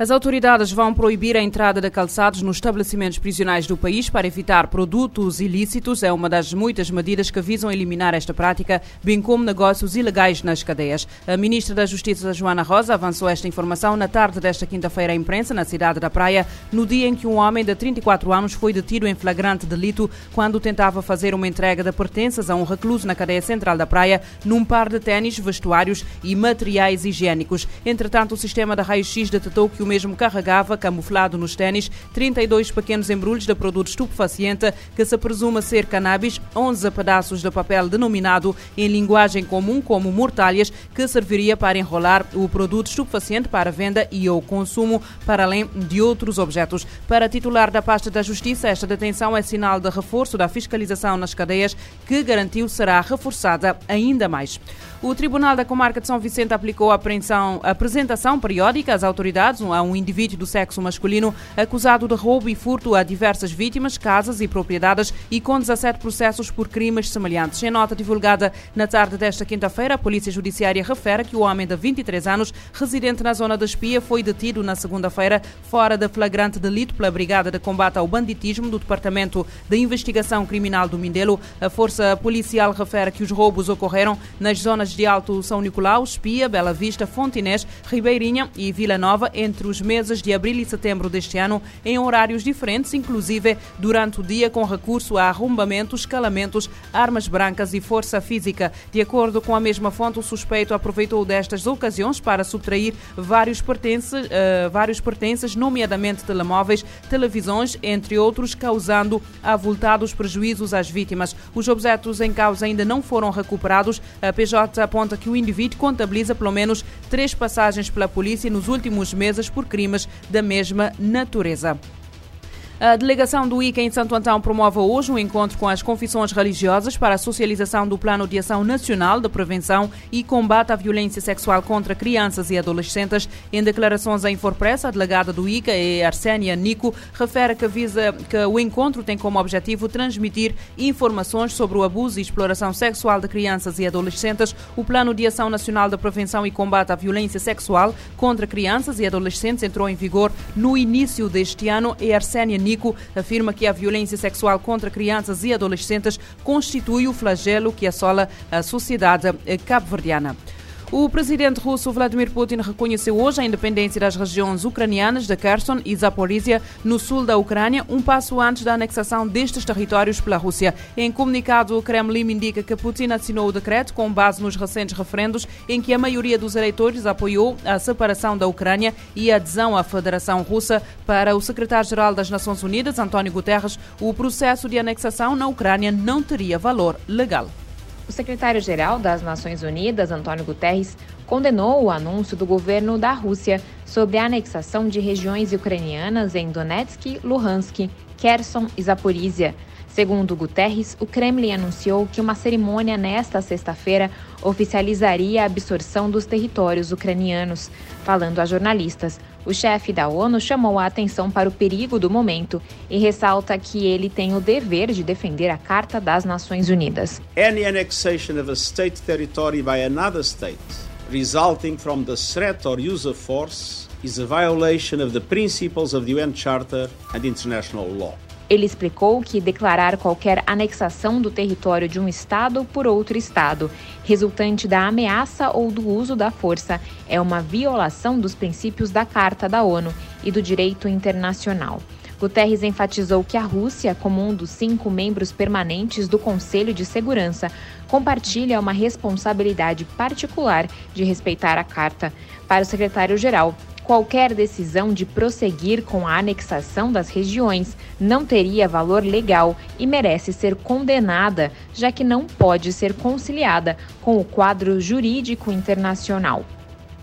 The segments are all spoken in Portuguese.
As autoridades vão proibir a entrada de calçados nos estabelecimentos prisionais do país para evitar produtos ilícitos. É uma das muitas medidas que visam eliminar esta prática, bem como negócios ilegais nas cadeias. A ministra da Justiça, Joana Rosa, avançou esta informação na tarde desta quinta-feira à imprensa, na cidade da Praia, no dia em que um homem de 34 anos foi detido em flagrante delito quando tentava fazer uma entrega de pertenças a um recluso na cadeia central da Praia, num par de ténis, vestuários e materiais higiênicos. Entretanto, o sistema da raio-x detectou que o mesmo carregava, camuflado nos ténis, 32 pequenos embrulhos de produto estupefaciente que se presume ser cannabis, 11 pedaços de papel denominado em linguagem comum como mortalhas, que serviria para enrolar o produto estupefaciente para venda e ou consumo, para além de outros objetos. Para titular da pasta da Justiça, esta detenção é sinal de reforço da fiscalização nas cadeias, que garantiu será reforçada ainda mais. O Tribunal da Comarca de São Vicente aplicou a apresentação periódica às autoridades a um indivíduo do sexo masculino acusado de roubo e furto a diversas vítimas, casas e propriedades e com 17 processos por crimes semelhantes. Em nota divulgada na tarde desta quinta-feira, a Polícia Judiciária refere que o homem de 23 anos, residente na zona da Espia, foi detido na segunda-feira fora de flagrante delito pela Brigada de Combate ao Banditismo do Departamento de Investigação Criminal do Mindelo. A Força Policial refere que os roubos ocorreram nas zonas de Alto São Nicolau, Espia, Bela Vista, Fontinés, Ribeirinha e Vila Nova entre os meses de abril e setembro deste ano, em horários diferentes, inclusive durante o dia, com recurso a arrombamentos, escalamentos, armas brancas e força física. De acordo com a mesma fonte, o suspeito aproveitou destas ocasiões para subtrair vários pertences, uh, vários pertences nomeadamente telemóveis, televisões, entre outros, causando avultados prejuízos às vítimas. Os objetos em causa ainda não foram recuperados. A PJ aponta que o indivíduo contabiliza pelo menos três passagens pela polícia nos últimos meses por crimes da mesma natureza. A delegação do ICA em Santo Antão promove hoje um encontro com as confissões religiosas para a socialização do Plano de Ação Nacional de Prevenção e Combate à Violência Sexual contra Crianças e Adolescentes. Em declarações à Infopressa, a delegada do ICA, Arsênia Nico, refere que, visa, que o encontro tem como objetivo transmitir informações sobre o abuso e exploração sexual de crianças e adolescentes. O Plano de Ação Nacional de Prevenção e Combate à Violência Sexual contra Crianças e Adolescentes entrou em vigor no início deste ano e Arsênia Nico Afirma que a violência sexual contra crianças e adolescentes constitui o flagelo que assola a sociedade cabo-verdiana. O presidente russo Vladimir Putin reconheceu hoje a independência das regiões ucranianas de Kherson e Zaporizhia, no sul da Ucrânia, um passo antes da anexação destes territórios pela Rússia. Em comunicado, o Kremlin indica que Putin assinou o decreto com base nos recentes referendos em que a maioria dos eleitores apoiou a separação da Ucrânia e a adesão à Federação Russa. Para o secretário-geral das Nações Unidas, António Guterres, o processo de anexação na Ucrânia não teria valor legal. O secretário-geral das Nações Unidas, Antônio Guterres, condenou o anúncio do governo da Rússia sobre a anexação de regiões ucranianas em Donetsk, Luhansk, Kherson e Zaporizhia. Segundo Guterres, o Kremlin anunciou que uma cerimônia nesta sexta-feira oficializaria a absorção dos territórios ucranianos. Falando a jornalistas, o chefe da ONU chamou a atenção para o perigo do momento e ressalta que ele tem o dever de defender a Carta das Nações Unidas. Any annexation of a state territory by another state resulting from the threat or use of force is a violation of the principles of the UN Charter and international law. Ele explicou que declarar qualquer anexação do território de um Estado por outro Estado, resultante da ameaça ou do uso da força, é uma violação dos princípios da Carta da ONU e do direito internacional. Guterres enfatizou que a Rússia, como um dos cinco membros permanentes do Conselho de Segurança, compartilha uma responsabilidade particular de respeitar a Carta. Para o secretário-geral, qualquer decisão de prosseguir com a anexação das regiões não teria valor legal e merece ser condenada, já que não pode ser conciliada com o quadro jurídico internacional.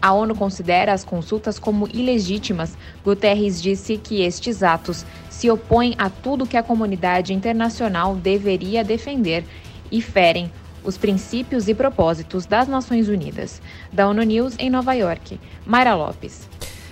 A ONU considera as consultas como ilegítimas. Guterres disse que estes atos se opõem a tudo que a comunidade internacional deveria defender e ferem os princípios e propósitos das Nações Unidas. Da ONU News em Nova York, Mayra Lopes.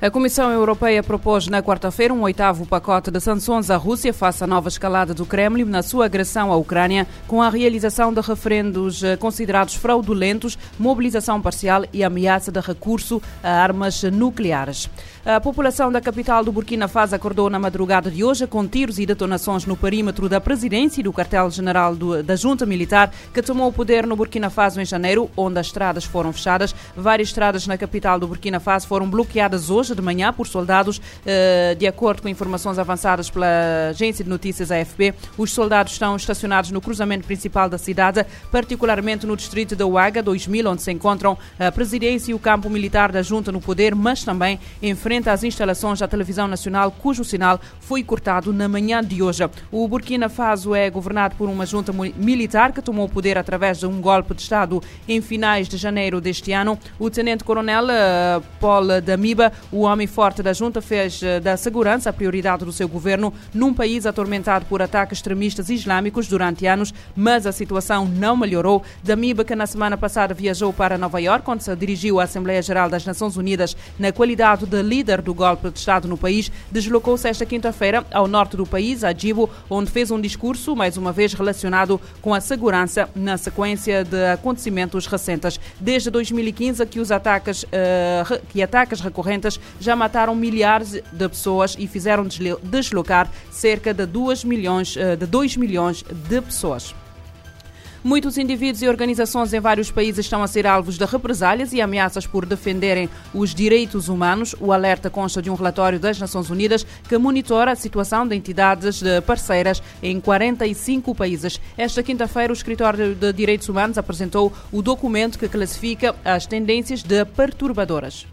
A Comissão Europeia propôs na quarta-feira um oitavo pacote de sanções à Rússia face à nova escalada do Kremlin na sua agressão à Ucrânia, com a realização de referendos eh, considerados fraudulentos, mobilização parcial e ameaça de recurso a armas nucleares. A população da capital do Burkina Faso acordou na madrugada de hoje com tiros e detonações no perímetro da presidência e do quartel-general da Junta Militar, que tomou o poder no Burkina Faso em janeiro, onde as estradas foram fechadas. Várias estradas na capital do Burkina Faso foram bloqueadas hoje hoje de manhã por soldados. Eh, de acordo com informações avançadas pela agência de notícias AFP, os soldados estão estacionados no cruzamento principal da cidade, particularmente no distrito de Ouaga 2000, onde se encontram a presidência e o campo militar da junta no poder, mas também em frente às instalações da televisão nacional, cujo sinal foi cortado na manhã de hoje. O Burkina Faso é governado por uma junta militar que tomou o poder através de um golpe de Estado em finais de janeiro deste ano. O tenente-coronel eh, Paul Damiba, o homem forte da junta fez eh, da segurança a prioridade do seu governo num país atormentado por ataques extremistas islâmicos durante anos, mas a situação não melhorou. Damiba, que na semana passada viajou para Nova York, onde se dirigiu à Assembleia Geral das Nações Unidas na qualidade de líder do golpe de Estado no país, deslocou-se esta quinta-feira ao norte do país, a Djibo, onde fez um discurso, mais uma vez relacionado com a segurança na sequência de acontecimentos recentes. Desde 2015 que os ataques, uh, que ataques recorrentes já mataram milhares de pessoas e fizeram deslocar cerca de 2 milhões, eh, de 2 milhões de pessoas. Muitos indivíduos e organizações em vários países estão a ser alvos de represálias e ameaças por defenderem os direitos humanos. O alerta consta de um relatório das Nações Unidas que monitora a situação de entidades parceiras em 45 países. Esta quinta-feira, o Escritório de Direitos Humanos apresentou o documento que classifica as tendências de perturbadoras.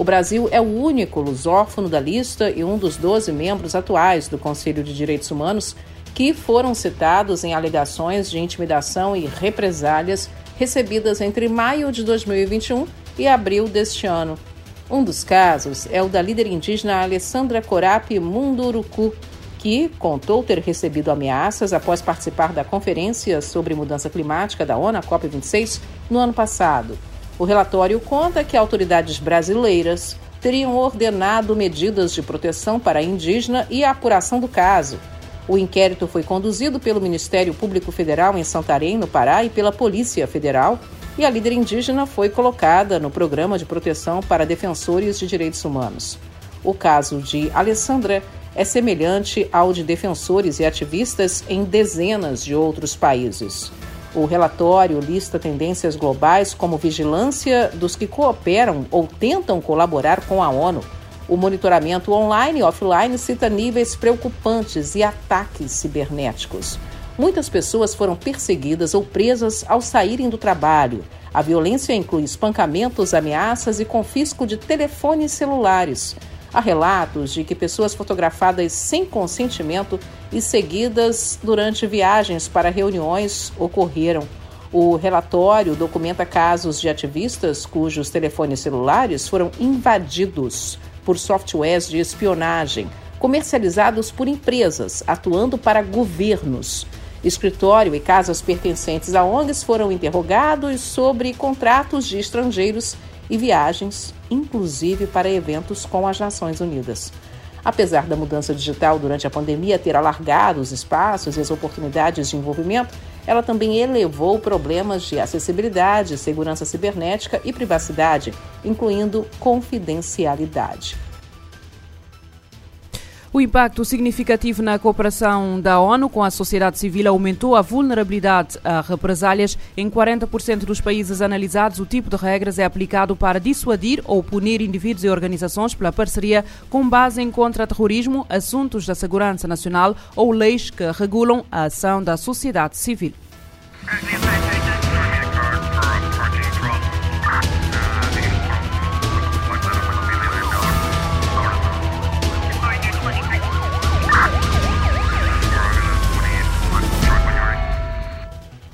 O Brasil é o único lusófono da lista e um dos 12 membros atuais do Conselho de Direitos Humanos que foram citados em alegações de intimidação e represálias recebidas entre maio de 2021 e abril deste ano. Um dos casos é o da líder indígena Alessandra Corapi Munduruku, que contou ter recebido ameaças após participar da Conferência sobre Mudança Climática da ONU, a COP26, no ano passado. O relatório conta que autoridades brasileiras teriam ordenado medidas de proteção para a indígena e a apuração do caso. O inquérito foi conduzido pelo Ministério Público Federal em Santarém, no Pará, e pela Polícia Federal, e a líder indígena foi colocada no Programa de Proteção para Defensores de Direitos Humanos. O caso de Alessandra é semelhante ao de defensores e ativistas em dezenas de outros países. O relatório lista tendências globais como vigilância dos que cooperam ou tentam colaborar com a ONU. O monitoramento online e offline cita níveis preocupantes e ataques cibernéticos. Muitas pessoas foram perseguidas ou presas ao saírem do trabalho. A violência inclui espancamentos, ameaças e confisco de telefones celulares. Há relatos de que pessoas fotografadas sem consentimento e seguidas durante viagens para reuniões ocorreram. O relatório documenta casos de ativistas cujos telefones celulares foram invadidos por softwares de espionagem comercializados por empresas atuando para governos. Escritório e casas pertencentes a ONGs foram interrogados sobre contratos de estrangeiros e viagens, inclusive para eventos com as Nações Unidas. Apesar da mudança digital durante a pandemia ter alargado os espaços e as oportunidades de envolvimento, ela também elevou problemas de acessibilidade, segurança cibernética e privacidade, incluindo confidencialidade. O impacto significativo na cooperação da ONU com a sociedade civil aumentou a vulnerabilidade a represálias. Em 40% dos países analisados, o tipo de regras é aplicado para dissuadir ou punir indivíduos e organizações pela parceria com base em contra-terrorismo, assuntos da segurança nacional ou leis que regulam a ação da sociedade civil.